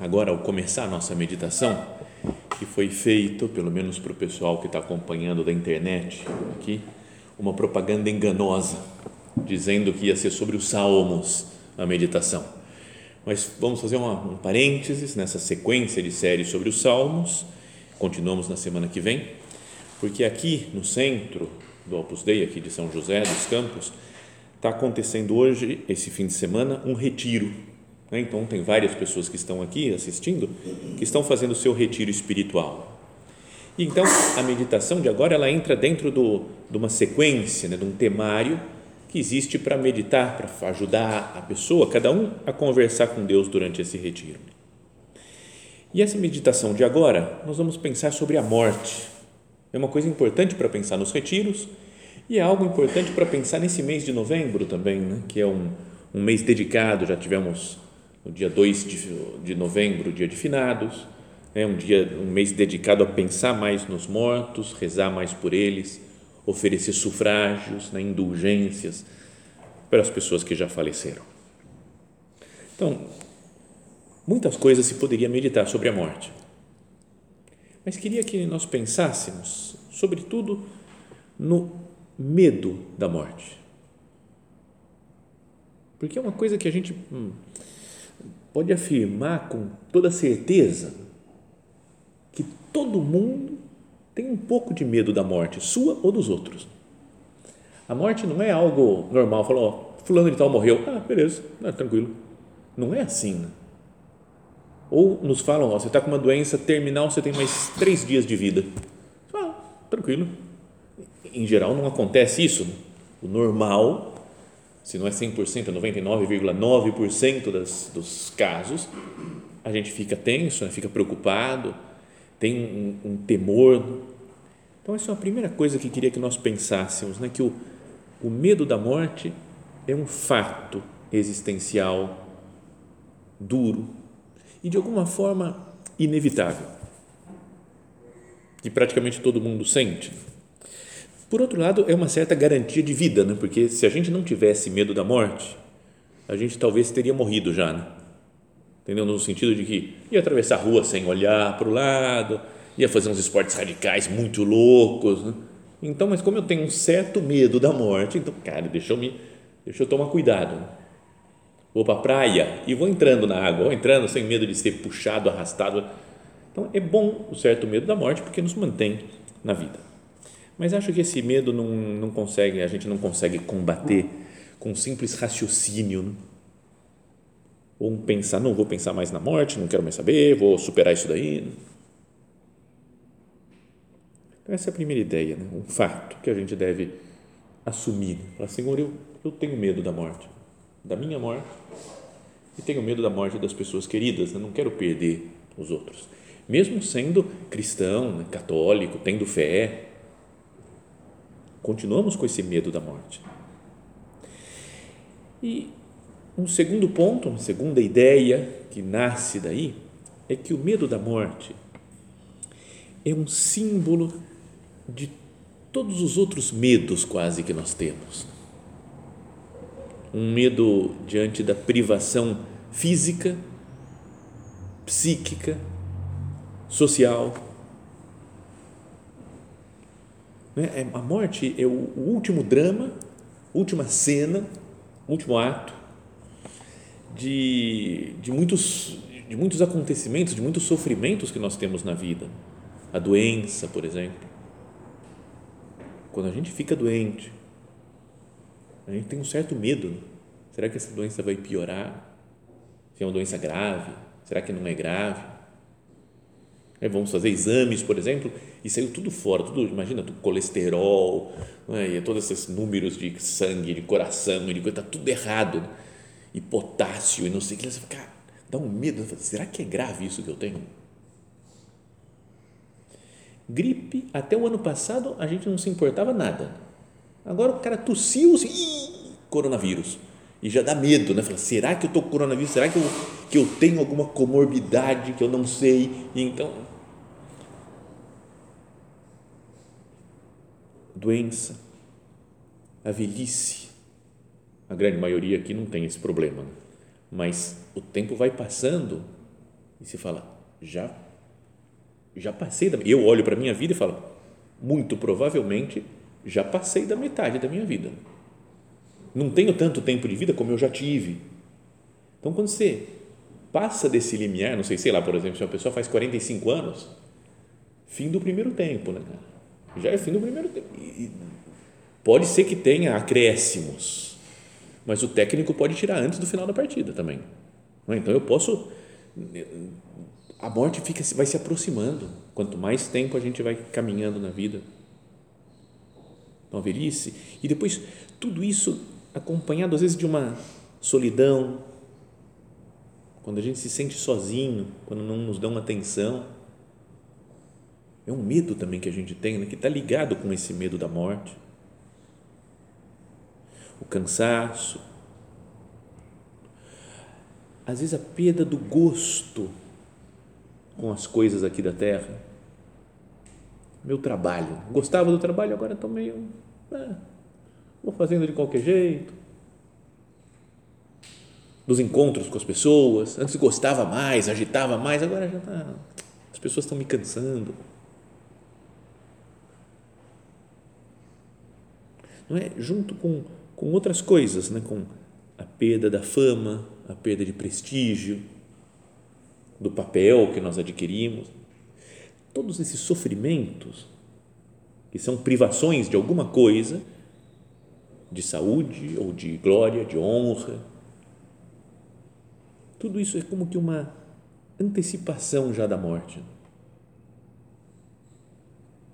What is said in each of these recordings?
agora ao começar a nossa meditação, que foi feito, pelo menos para o pessoal que está acompanhando da internet aqui, uma propaganda enganosa, dizendo que ia ser sobre os salmos a meditação. Mas vamos fazer uma, um parênteses nessa sequência de séries sobre os salmos, continuamos na semana que vem, porque aqui no centro do Opus Dei, aqui de São José dos Campos, está acontecendo hoje, esse fim de semana, um retiro? Então, tem várias pessoas que estão aqui assistindo que estão fazendo o seu retiro espiritual. E então, a meditação de agora ela entra dentro do, de uma sequência, né, de um temário que existe para meditar, para ajudar a pessoa, cada um, a conversar com Deus durante esse retiro. E essa meditação de agora, nós vamos pensar sobre a morte. É uma coisa importante para pensar nos retiros e é algo importante para pensar nesse mês de novembro também, né? que é um, um mês dedicado, já tivemos no dia 2 de, de novembro, dia de finados, é um dia, um mês dedicado a pensar mais nos mortos, rezar mais por eles, oferecer sufrágios, né, indulgências para as pessoas que já faleceram. Então, muitas coisas se poderia meditar sobre a morte, mas queria que nós pensássemos, sobretudo, no medo da morte, porque é uma coisa que a gente hum, pode afirmar com toda certeza que todo mundo tem um pouco de medo da morte, sua ou dos outros. A morte não é algo normal, falou, oh, fulano de tal morreu, ah, beleza, ah, tranquilo. Não é assim. Né? Ou nos falam, oh, você está com uma doença terminal, você tem mais três dias de vida. Ah, tranquilo. Em geral não acontece isso. Né? O normal se não é 100%, é 99,9% das, dos casos, a gente fica tenso, né? fica preocupado, tem um, um, temor. Então, essa é a primeira coisa que queria que nós pensássemos, né? que o, o medo da morte é um fato existencial duro e, de alguma forma, inevitável, que praticamente todo mundo sente por outro lado, é uma certa garantia de vida, né? porque se a gente não tivesse medo da morte, a gente talvez teria morrido já, né? entendeu? No sentido de que ia atravessar a rua sem olhar para o lado, ia fazer uns esportes radicais muito loucos. Né? Então, mas como eu tenho um certo medo da morte, então, cara, deixa eu, me, deixa eu tomar cuidado. Né? Vou para a praia e vou entrando na água, vou entrando sem medo de ser puxado, arrastado. Então, é bom o certo medo da morte porque nos mantém na vida. Mas acho que esse medo não, não consegue, a gente não consegue combater com um simples raciocínio. Né? Ou um pensar, não vou pensar mais na morte, não quero mais saber, vou superar isso daí. Então, essa é a primeira ideia, né? um fato que a gente deve assumir. Falar, Senhor, eu, eu tenho medo da morte, da minha morte, e tenho medo da morte das pessoas queridas, né? não quero perder os outros. Mesmo sendo cristão, né? católico, tendo fé, Continuamos com esse medo da morte. E um segundo ponto, uma segunda ideia que nasce daí é que o medo da morte é um símbolo de todos os outros medos quase que nós temos. Um medo diante da privação física, psíquica, social, Né? É, a morte é o, último drama, última cena, último ato de, de muitos de muitos acontecimentos, de muitos sofrimentos que nós temos na vida. A doença, por exemplo. Quando a gente fica doente, a gente tem um certo medo. Será que essa doença vai piorar? Se é uma doença grave? Será que não é grave? Aí vamos fazer exames, por exemplo, e saiu tudo fora, tudo, imagina, tudo colesterol, é? e todos esses números de sangue, de coração, de coisa, está tudo errado, e potássio, e não sei o que, você fica, dá um medo, será que é grave isso que eu tenho? Gripe, até o ano passado a gente não se importava nada, agora o cara tossiu, assim, coronavírus, e já dá medo, né? Fala, será que eu estou com coronavírus? Será que eu, que eu tenho alguma comorbidade que eu não sei? Então, doença, a velhice, a grande maioria aqui não tem esse problema, mas o tempo vai passando e se fala, já, já passei da, eu olho para a minha vida e falo, muito provavelmente já passei da metade da minha vida não tenho tanto tempo de vida como eu já tive. Então, quando você passa desse limiar, não sei, sei lá, por exemplo, se uma pessoa faz 45 anos, fim do primeiro tempo, né? Já é fim do primeiro tempo. E pode ser que tenha acréscimos, mas o técnico pode tirar antes do final da partida também. É? Então, eu posso. A morte fica, vai se aproximando. Quanto mais tempo a gente vai caminhando na vida. Então, a velhice. E depois, tudo isso acompanhado às vezes de uma solidão, quando a gente se sente sozinho, quando não nos dão atenção. É um medo também que a gente tem, né, que está ligado com esse medo da morte. O cansaço. Às vezes a perda do gosto com as coisas aqui da terra. Meu trabalho. Gostava do trabalho, agora estou meio. Ah, vou fazendo de qualquer jeito. Dos encontros com as pessoas, antes gostava mais, agitava mais, agora já está. As pessoas estão me cansando. Não é? Junto com, com outras coisas, né? com a perda da fama, a perda de prestígio, do papel que nós adquirimos. Todos esses sofrimentos, que são privações de alguma coisa, de saúde ou de glória, de honra. Tudo isso é como que uma antecipação já da morte.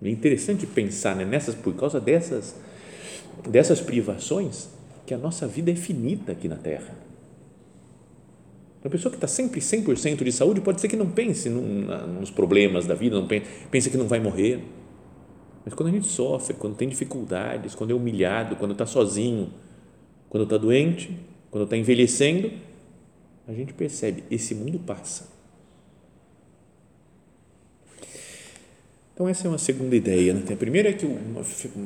É interessante pensar né, nessas, por causa dessas, dessas privações, que a nossa vida é finita aqui na Terra. Uma pessoa que está sempre 100% de saúde pode ser que não pense nos problemas da vida, não pense, pense que não vai morrer mas quando a gente sofre, quando tem dificuldades, quando é humilhado, quando está sozinho, quando está doente, quando está envelhecendo, a gente percebe, esse mundo passa. Então, essa é uma segunda ideia. Né? A primeira é que o,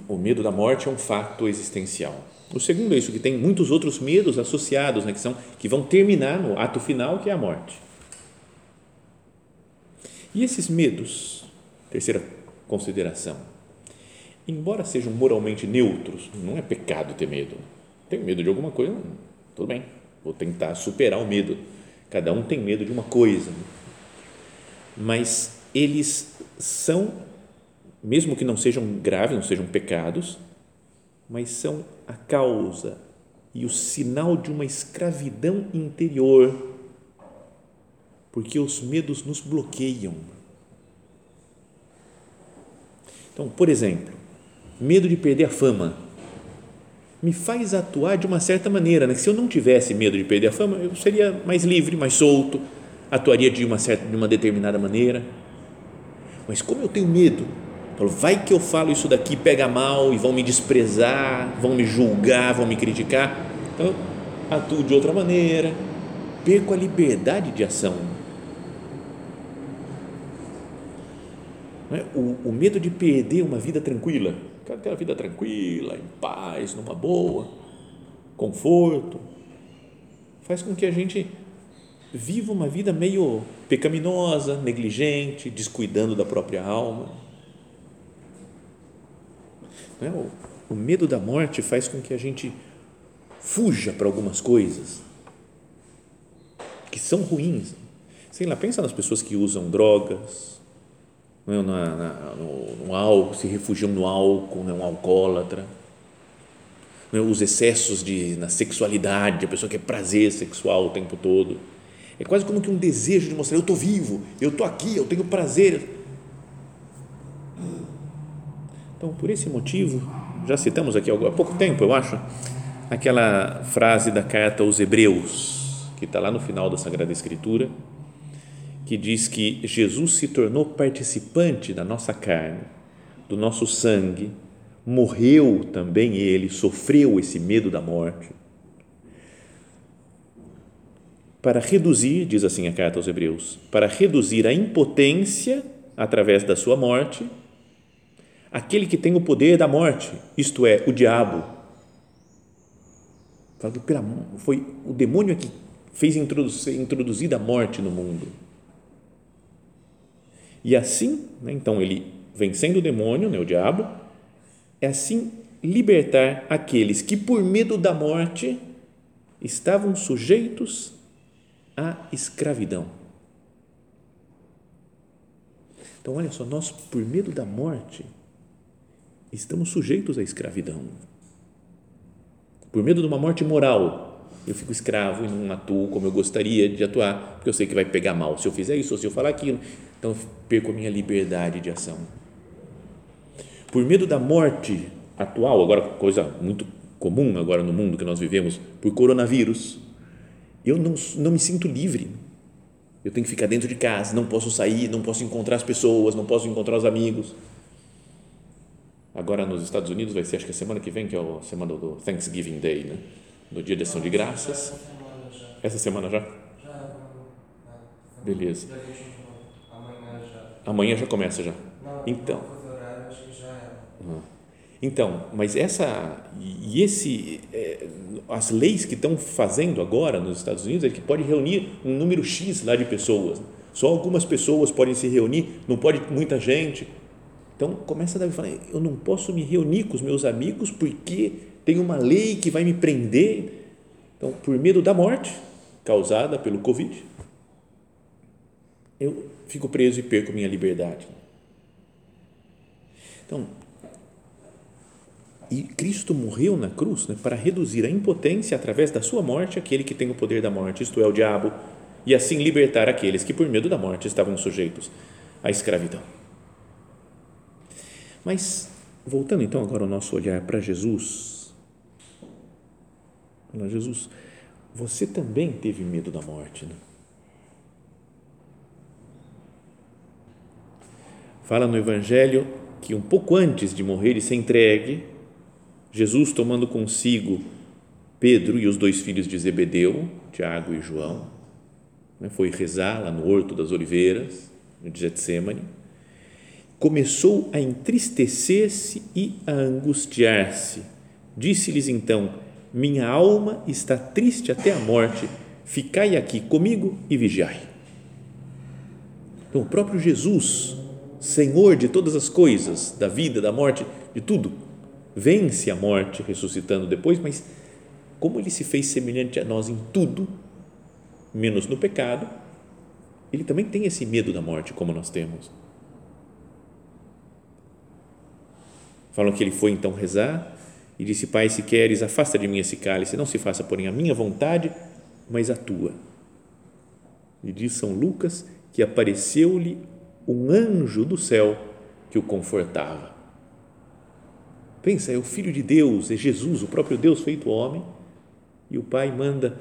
o, medo da morte é um fato existencial. O segundo é isso, que tem muitos outros medos associados, né? que, são, que vão terminar no ato final, que é a morte. E esses medos, terceira consideração, embora sejam moralmente neutros, não é pecado ter medo. Tenho medo de alguma coisa, tudo bem, vou tentar superar o medo. Cada um tem medo de uma coisa, mas eles são, mesmo que não sejam graves, não sejam pecados, mas são a causa e o sinal de uma escravidão interior, porque os medos nos bloqueiam. Então, por exemplo, medo de perder a fama, me faz atuar de uma certa maneira. Né? Se eu não tivesse medo de perder a fama, eu seria mais livre, mais solto, atuaria de uma, certa, de uma determinada maneira. Mas como eu tenho medo, falo, vai que eu falo isso daqui, pega mal e vão me desprezar, vão me julgar, vão me criticar. Então, atuo de outra maneira, perco a liberdade de ação. O, o medo de perder uma vida tranquila Quero ter uma vida tranquila, em paz, numa boa, conforto. Faz com que a gente viva uma vida meio pecaminosa, negligente, descuidando da própria alma. É? O, medo da morte faz com que a gente fuja para algumas coisas que são ruins. sei lá, pensa nas pessoas que usam drogas, não? Na, na, no, no, álcool, se refugiam no álcool, né? um alcoólatra, não é? os excessos de, na sexualidade, a pessoa que é prazer sexual o tempo todo. É quase como que um desejo de mostrar: eu estou vivo, eu estou aqui, eu tenho prazer. Então, por esse motivo, já citamos aqui há pouco tempo, eu acho, aquela frase da carta aos Hebreus, que está lá no final da Sagrada Escritura, que diz que Jesus se tornou participante da nossa carne, do nosso sangue, morreu também ele, sofreu esse medo da morte, para reduzir, diz assim a carta aos Hebreus, para reduzir a impotência através da sua morte, aquele que tem o poder da morte, isto é, o diabo foi o demônio que fez introduzir, introduzir a morte no mundo. E assim, né, então ele vencendo o demônio, né, o diabo, é assim libertar aqueles que por medo da morte estavam sujeitos à escravidão. Então, olha só, nós por medo da morte estamos sujeitos à escravidão por medo de uma morte moral, eu fico escravo e não atuo como eu gostaria de atuar, porque eu sei que vai pegar mal se eu fizer isso ou se eu falar aquilo. Então, perco a minha liberdade de ação. Por medo da morte atual, agora coisa muito comum agora no mundo que nós vivemos, por coronavírus, eu não, não me sinto livre. Eu tenho que ficar dentro de casa, não posso sair, não posso encontrar as pessoas, não posso encontrar os amigos Agora nos Estados Unidos vai ser, acho que a semana que vem, que é a semana do Thanksgiving Day, né? Do Dia de Ação de Graças. Essa semana já? Beleza. Amanhã já começa já. Então. Então, mas essa e esse é, as leis que estão fazendo agora nos Estados Unidos é que pode reunir um número x lá de pessoas. Só algumas pessoas podem se reunir, não pode muita gente então começa a falar, eu não posso me reunir com os meus amigos porque tem uma lei que vai me prender. Então, por medo da morte causada pelo Covid, eu fico preso e perco minha liberdade. Então, e Cristo morreu na cruz né, para reduzir a impotência através da sua morte aquele que tem o poder da morte, isto é, o diabo, e assim libertar aqueles que por medo da morte estavam sujeitos à escravidão. Mas, voltando então agora o nosso olhar para Jesus, Jesus, você também teve medo da morte, né? Fala no Evangelho que um pouco antes de morrer e ser entregue, Jesus tomando consigo Pedro e os dois filhos de Zebedeu, Tiago e João, né, foi rezar lá no Horto das Oliveiras, no Getsemane, começou a entristecer-se e a angustiar-se. Disse-lhes então: Minha alma está triste até a morte, ficai aqui comigo e vigiai. Então, o próprio Jesus, Senhor de todas as coisas, da vida, da morte, de tudo, vence a morte ressuscitando depois, mas como ele se fez semelhante a nós em tudo, menos no pecado, ele também tem esse medo da morte, como nós temos. Falam que ele foi então rezar e disse: Pai, se queres, afasta de mim esse cálice, não se faça, porém, a minha vontade, mas a tua. E diz São Lucas que apareceu-lhe um anjo do céu que o confortava. Pensa, é o Filho de Deus, é Jesus, o próprio Deus feito homem, e o Pai manda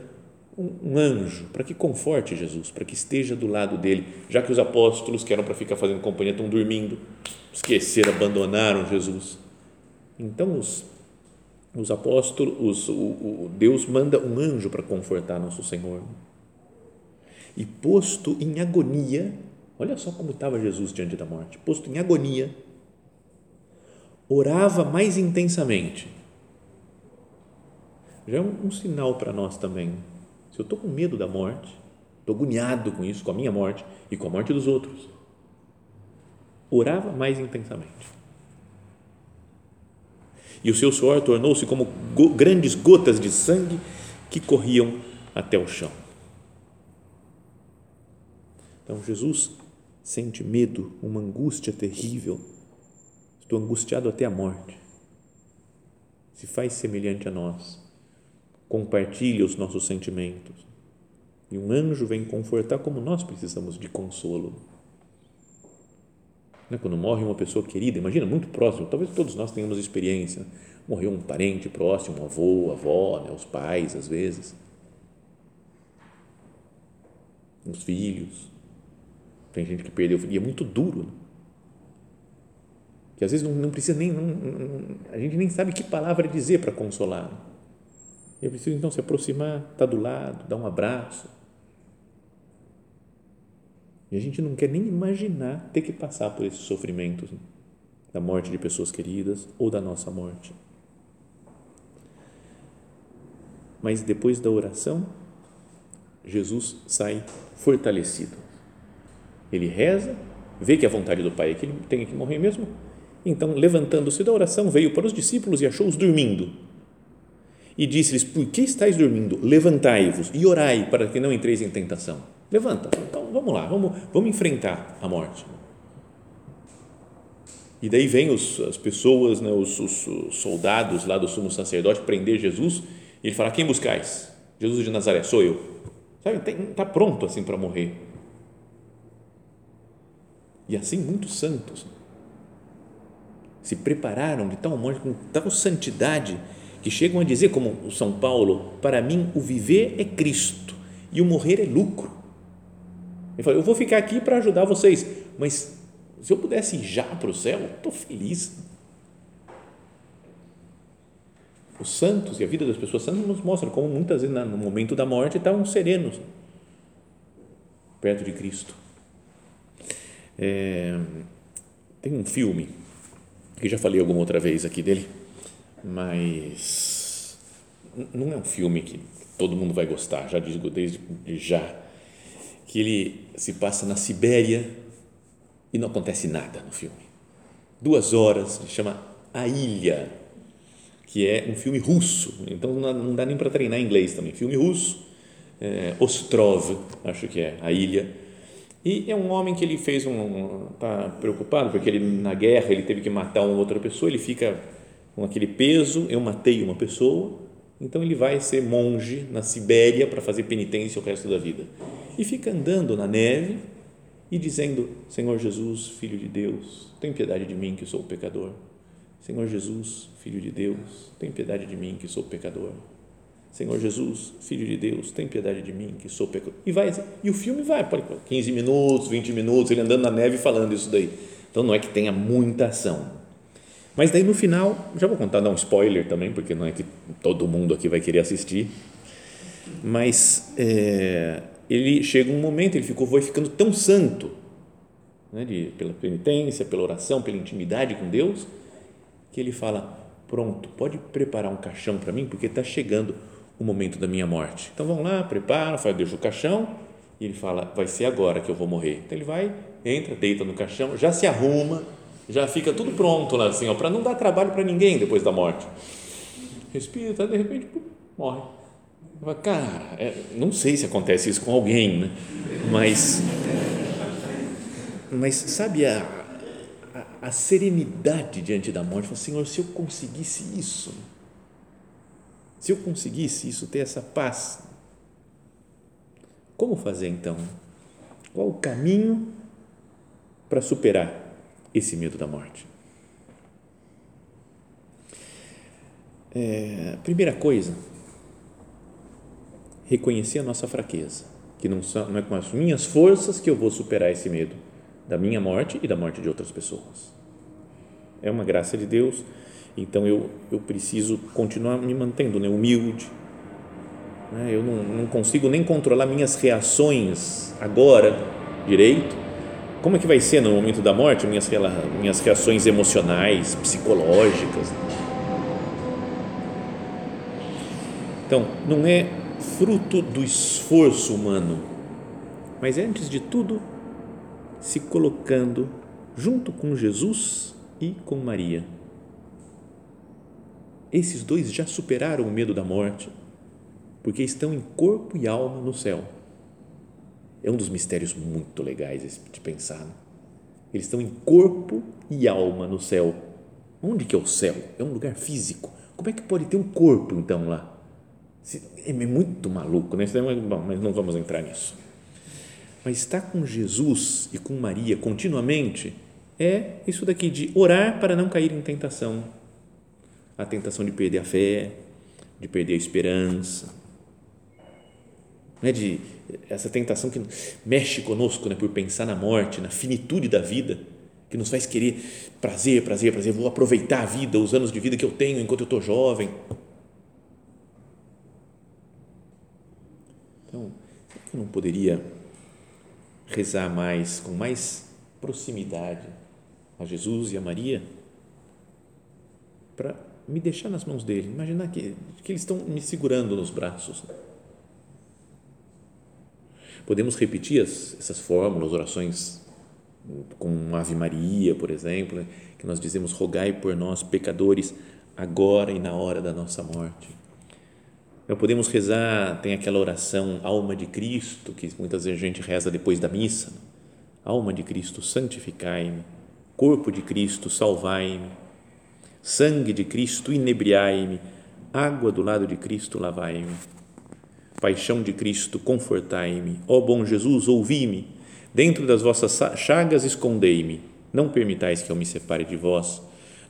um, anjo para que conforte Jesus, para que esteja do lado dele, já que os apóstolos que eram para ficar fazendo companhia estão dormindo, esqueceram, abandonaram Jesus. Então os, os apóstolos, os, o, o Deus manda um anjo para confortar nosso Senhor. E posto em agonia, olha só como estava Jesus diante da morte, posto em agonia, orava mais intensamente. Já é um, um sinal para nós também. Se eu estou com medo da morte, estou agoniado com isso, com a minha morte e com a morte dos outros, orava mais intensamente e o seu suor tornou-se como go grandes gotas de sangue que corriam até o chão. Então, Jesus sente medo, uma angústia terrível. Estou angustiado até a morte. Se faz semelhante a nós, compartilha os nossos sentimentos. E um anjo vem confortar como nós precisamos de consolo. Né? Quando morre uma pessoa querida, imagina, muito próximo, talvez todos nós tenhamos experiência. Morreu um parente próximo, um avô, avó, né? os pais, às vezes. Os filhos. Tem gente que perdeu, e é muito duro. Né? Que às vezes não, não precisa nem, não, a gente nem sabe que palavra dizer para consolar. E é preciso então se aproximar, estar tá do lado, dar um abraço e a gente não quer nem imaginar ter que passar por esses sofrimentos né? da morte de pessoas queridas ou da nossa morte. Mas depois da oração, Jesus sai fortalecido. Ele reza, vê que a vontade do Pai é que ele tenha que morrer mesmo. Então, levantando-se da oração, veio para os discípulos e achou-os dormindo. E disse-lhes: Por que estáis dormindo? Levantai-vos e orai para que não entreis em tentação. Levanta. Então vamos lá, vamos, vamos enfrentar a morte. E daí vem os, as pessoas, né, os, os, os, soldados lá do sumo sacerdote prender Jesus e ele fala: Quem buscais? Jesus de Nazaré, sou eu. Sabe, está pronto assim para morrer. E assim muitos santos se prepararam de tal morte, com tal santidade, que chegam a dizer, como o São Paulo: Para mim o viver é Cristo e o morrer é lucro. Ele falou: Eu vou ficar aqui para ajudar vocês, mas se eu pudesse ir já para o céu, estou feliz. Os santos e a vida das pessoas santas nos mostram como muitas vezes no momento da morte estavam serenos perto de Cristo. É, tem um filme que já falei alguma outra vez aqui dele, mas não é um filme que todo mundo vai gostar, já digo desde já que ele se passa na Sibéria e não acontece nada no filme. Duas horas, chama A Ilha, que é um filme russo, então não dá nem para treinar inglês também. Filme russo, é, Ostrov, acho que é, A Ilha. E é um homem que ele fez um. está preocupado, porque ele na guerra ele teve que matar uma outra pessoa, ele fica com aquele peso: eu matei uma pessoa, então ele vai ser monge na Sibéria para fazer penitência o resto da vida e fica andando na neve e dizendo: Senhor Jesus, filho de Deus, tem piedade de mim que sou pecador. Senhor Jesus, filho de Deus, tem piedade de mim que sou pecador. Senhor Jesus, filho de Deus, tem piedade de mim que sou pecador. E vai e o filme vai, pode 15 minutos, 20 minutos, ele andando na neve falando isso daí. Então não é que tenha muita ação. Mas daí no final, já vou contar, dar um spoiler também, porque não é que todo mundo aqui vai querer assistir. Mas é, ele chega um momento, ele ficou, foi ficando tão santo, né, de, pela penitência, pela oração, pela intimidade com Deus, que ele fala: Pronto, pode preparar um caixão para mim, porque está chegando o momento da minha morte. Então vão lá, prepara, faz, deixa o caixão, e ele fala: Vai ser agora que eu vou morrer. Então ele vai, entra, deita no caixão, já se arruma, já fica tudo pronto lá, assim, para não dar trabalho para ninguém depois da morte. Respira, tá, de repente, pum, morre Cara, é, não sei se acontece isso com alguém, né? mas, mas sabe a, a, a serenidade diante da morte? Senhor, se eu conseguisse isso, se eu conseguisse isso, ter essa paz, como fazer então? Qual o caminho para superar esse medo da morte? É, primeira coisa, reconhecer a nossa fraqueza, que não, são, não é com as minhas forças que eu vou superar esse medo da minha morte e da morte de outras pessoas. É uma graça de Deus, então eu, eu preciso continuar me mantendo né, humilde. Né, eu não, não consigo nem controlar minhas reações agora direito. Como é que vai ser no momento da morte minhas, minhas reações emocionais, psicológicas? Então, não é fruto do esforço humano, mas é, antes de tudo se colocando junto com Jesus e com Maria. Esses dois já superaram o medo da morte, porque estão em corpo e alma no céu. É um dos mistérios muito legais de pensar. Né? Eles estão em corpo e alma no céu. Onde que é o céu? É um lugar físico. Como é que pode ter um corpo então lá? É muito maluco, né? Bom, mas não vamos entrar nisso. Mas estar com Jesus e com Maria continuamente é isso daqui de orar para não cair em tentação. A tentação de perder a fé, de perder a esperança, né, de essa tentação que mexe conosco, né, por pensar na morte, na finitude da vida, que nos faz querer prazer, prazer, prazer, vou aproveitar a vida, os anos de vida que eu tenho enquanto eu estou jovem. Então, será que eu não poderia rezar mais, com mais proximidade a Jesus e a Maria, para me deixar nas mãos dele, imaginar que, que eles estão me segurando nos braços. Podemos repetir as, essas fórmulas, orações com Ave Maria, por exemplo, né, que nós dizemos rogai por nós pecadores agora e na hora da nossa morte. Nós podemos rezar, tem aquela oração Alma de Cristo, que muitas vezes a gente reza depois da missa. Alma de Cristo, santificai-me. Corpo de Cristo, salvai-me. Sangue de Cristo, inebriai-me. Água do lado de Cristo, lavai-me Paixão de Cristo, confortai-me. Ó bom Jesus, ouvi-me. Dentro das vossas chagas, escondei-me. Não permitais que eu me separe de vós.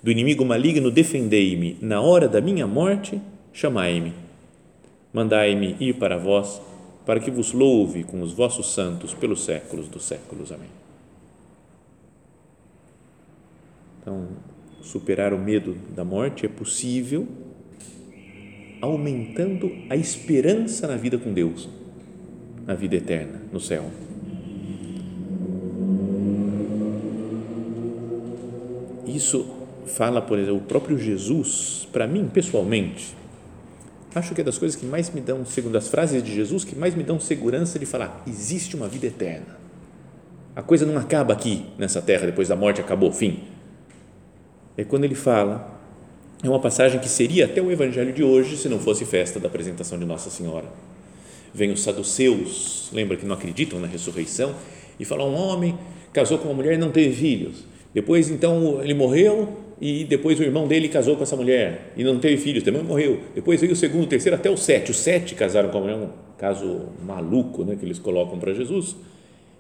Do inimigo maligno, defendei-me. Na hora da minha morte, chamai-me. Mandai-me ir para vós, para que vos louve com os vossos santos pelos séculos dos séculos. Amém. Então, superar o medo da morte é possível aumentando a esperança na vida com Deus, na vida eterna, no céu. Isso fala, por exemplo, o próprio Jesus, para mim, pessoalmente, acho que é das coisas que mais me dão, segundo as frases de Jesus, que mais me dão segurança de falar: existe uma vida eterna. A coisa não acaba aqui, nessa terra, depois da morte, acabou, fim. É quando ele fala é uma passagem que seria até o evangelho de hoje se não fosse festa da apresentação de Nossa Senhora. Vem os saduceus, lembra que não acreditam na ressurreição, e falam: um homem casou com uma mulher e não teve filhos. Depois, então, ele morreu e depois o irmão dele casou com essa mulher e não teve filhos, também morreu. Depois veio o segundo, o terceiro, até o sete. Os sete casaram com a mulher, um caso maluco né, que eles colocam para Jesus.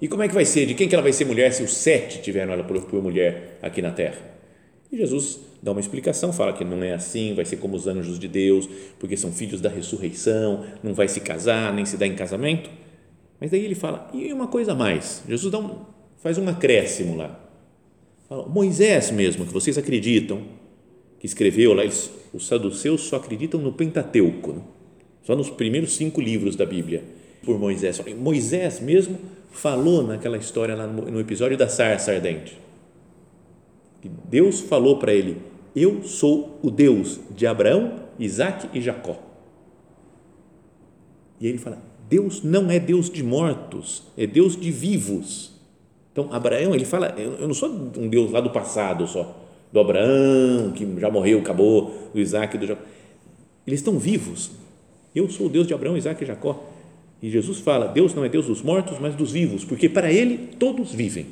E como é que vai ser? De quem que ela vai ser mulher se os sete tiveram ela por mulher aqui na terra? E Jesus dá uma explicação, fala que não é assim, vai ser como os anjos de Deus, porque são filhos da ressurreição, não vai se casar, nem se dar em casamento. Mas daí ele fala, e uma coisa a mais, Jesus dá um, faz um acréscimo lá. Fala, Moisés mesmo, que vocês acreditam, que escreveu lá, eles, os saduceus só acreditam no Pentateuco, né? só nos primeiros cinco livros da Bíblia, por Moisés. Moisés mesmo falou naquela história lá no, no episódio da sarça ardente Deus falou para ele: Eu sou o Deus de Abraão, Isaac e Jacó. E ele fala: Deus não é Deus de mortos, é Deus de vivos. Então, Abraão, ele fala: Eu não sou um Deus lá do passado só, do Abraão, que já morreu, acabou, do Isaac e do Jacó. Eles estão vivos. Eu sou o Deus de Abraão, Isaac e Jacó. E Jesus fala: Deus não é Deus dos mortos, mas dos vivos, porque para ele todos vivem.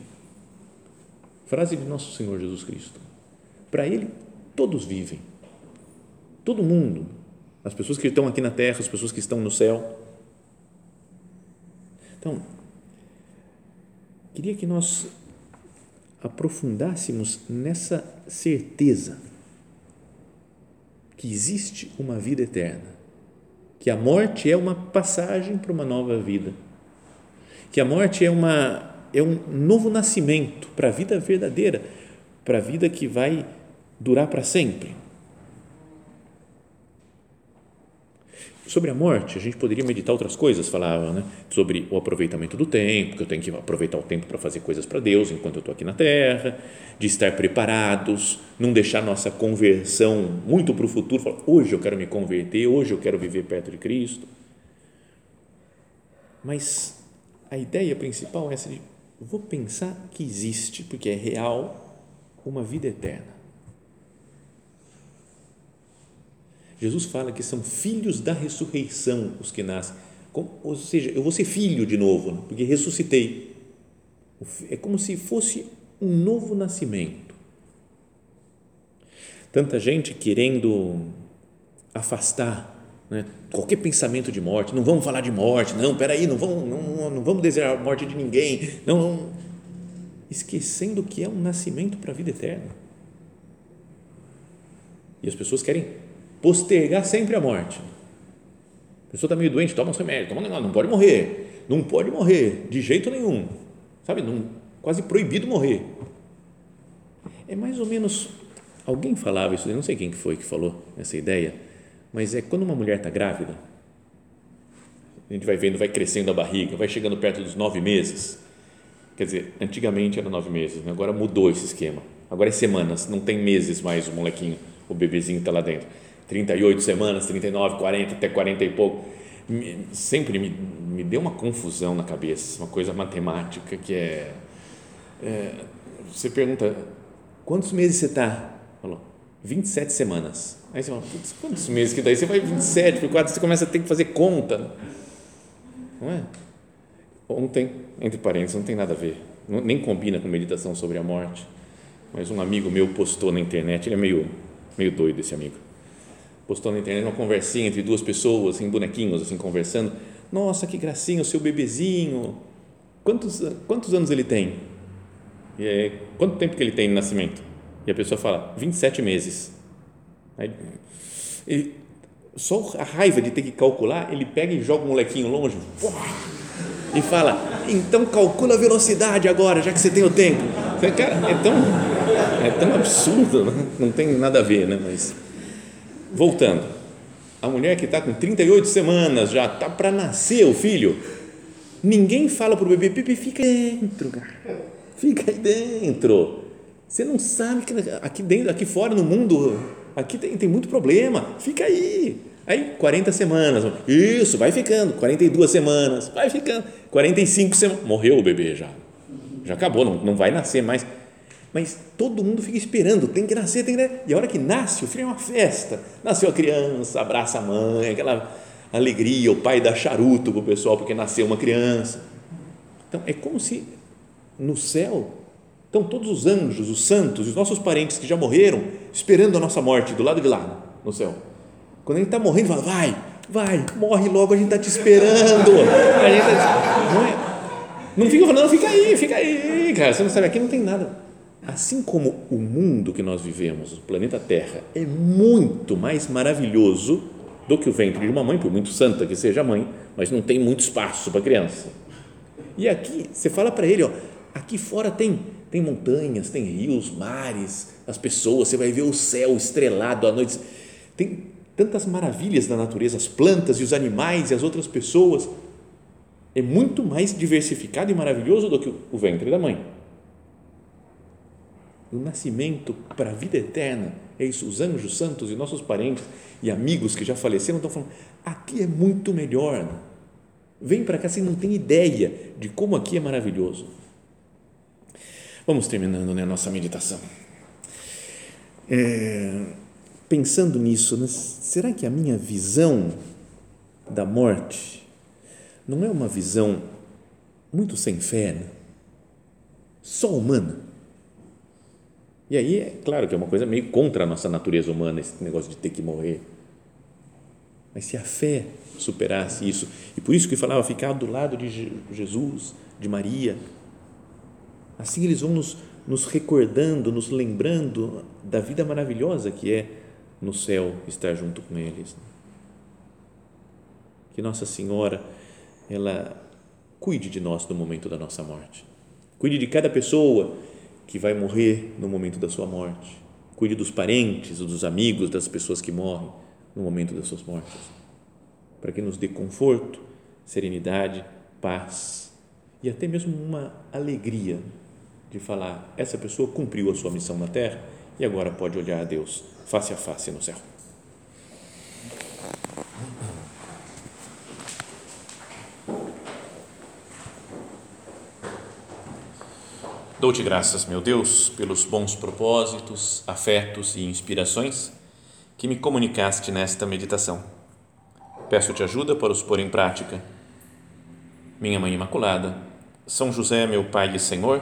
Frase de nosso Senhor Jesus Cristo. Para Ele, todos vivem. Todo mundo. As pessoas que estão aqui na terra, as pessoas que estão no céu. Então, queria que nós aprofundássemos nessa certeza que existe uma vida eterna, que a morte é uma passagem para uma nova vida, que a morte é uma é um novo nascimento para a vida verdadeira, para a vida que vai durar para sempre. Sobre a morte, a gente poderia meditar outras coisas, falava, né? Sobre o aproveitamento do tempo, que eu tenho que aproveitar o tempo para fazer coisas para Deus enquanto eu estou aqui na terra, de estar preparados, não deixar nossa conversão muito para o futuro, falar, hoje eu quero me converter, hoje eu quero viver perto de Cristo. Mas a ideia principal é essa de vou pensar que existe, porque é real, uma vida eterna. Jesus fala que são filhos da ressurreição os que nascem. Como, ou seja, eu vou ser filho de novo, porque ressuscitei. É como se fosse um novo nascimento. Tanta gente querendo afastar né, qualquer pensamento de morte. Não vamos falar de morte, não, peraí, não vamos, não, não vamos desejar a morte de ninguém. Não, não. Esquecendo que é um nascimento para a vida eterna. E as pessoas querem postergar sempre a morte. A pessoa está meio doente, toma um remédio, toma não pode morrer, não pode morrer, de jeito nenhum, sabe? Não, quase proibido morrer. É mais ou menos, alguém falava isso, não sei quem que foi que falou essa ideia, mas é quando uma mulher está grávida, a gente vai vendo, vai crescendo a barriga, vai chegando perto dos nove meses, quer dizer, antigamente era nove meses, né? agora mudou esse esquema, agora é semanas, não tem meses mais o molequinho, o bebezinho está lá dentro 38 semanas, 39, 40, até 40 e pouco. Sempre me, me deu uma confusão na cabeça, uma coisa matemática que é, é você pergunta, quantos meses você está? Falou, 27 semanas. Aí você fala, quantos meses que daí? Você vai 27 por 4, você começa a ter que fazer conta. Não é? Ontem, entre parênteses, não tem nada a ver, nem combina com meditação sobre a morte, mas um amigo meu postou na internet, ele é meio, meio doido esse amigo postou na internet uma conversinha entre duas pessoas, assim, bonequinhos, assim, conversando. Nossa, que gracinha, o seu bebezinho. Quantos, quantos anos ele tem? E é, quanto tempo que ele tem de nascimento? E a pessoa fala, 27 meses. Aí, ele, só a raiva de ter que calcular, ele pega e joga o molequinho longe e fala, então calcula a velocidade agora, já que você tem o tempo. Cara, é tão, é tão absurdo, né? não tem nada a ver, né? Mas voltando, a mulher que está com 38 semanas já está para nascer o filho, ninguém fala para o bebê, bebê, fica dentro, cara. fica aí dentro. Você não sabe que aqui dentro, aqui fora no mundo, aqui tem, tem muito problema, fica aí. Aí 40 semanas, isso, vai ficando, 42 semanas, vai ficando, 45 semanas, morreu o bebê já, já acabou, não, não vai nascer mais mas todo mundo fica esperando, tem que nascer, tem que nascer. E a hora que nasce, o filho é uma festa. Nasceu a criança, abraça a mãe, aquela alegria, o pai dá charuto para o pessoal porque nasceu uma criança. Então, é como se no céu estão todos os anjos, os santos, os nossos parentes que já morreram, esperando a nossa morte do lado de lá, no céu. Quando a gente está morrendo, fala, vai, vai, morre logo, a gente está te esperando. A gente tá, não, é, não fica falando, fica aí, fica aí, cara, você não sabe, aqui não tem nada Assim como o mundo que nós vivemos, o planeta Terra, é muito mais maravilhoso do que o ventre de uma mãe, por muito santa que seja a mãe, mas não tem muito espaço para a criança. E aqui, você fala para ele, ó, aqui fora tem, tem montanhas, tem rios, mares, as pessoas, você vai ver o céu estrelado à noite, tem tantas maravilhas da natureza, as plantas e os animais e as outras pessoas. É muito mais diversificado e maravilhoso do que o ventre da mãe o nascimento para a vida eterna. É isso, os anjos santos e nossos parentes e amigos que já faleceram estão falando: aqui é muito melhor. Vem para cá, você não tem ideia de como aqui é maravilhoso. Vamos terminando né, a nossa meditação. É, pensando nisso, né, será que a minha visão da morte não é uma visão muito sem fé, né? só humana? E aí, é claro que é uma coisa meio contra a nossa natureza humana, esse negócio de ter que morrer. Mas se a fé superasse isso, e por isso que falava ficar do lado de Jesus, de Maria, assim eles vão nos, nos recordando, nos lembrando da vida maravilhosa que é no céu estar junto com eles. Que Nossa Senhora, ela cuide de nós no momento da nossa morte, cuide de cada pessoa que vai morrer no momento da sua morte. Cuide dos parentes, dos amigos, das pessoas que morrem no momento das suas mortes. Para que nos dê conforto, serenidade, paz e até mesmo uma alegria de falar: essa pessoa cumpriu a sua missão na terra e agora pode olhar a Deus face a face no céu. Dou-te graças, meu Deus, pelos bons propósitos, afetos e inspirações que me comunicaste nesta meditação. Peço-te ajuda para os pôr em prática minha Mãe Imaculada, São José, meu Pai e Senhor,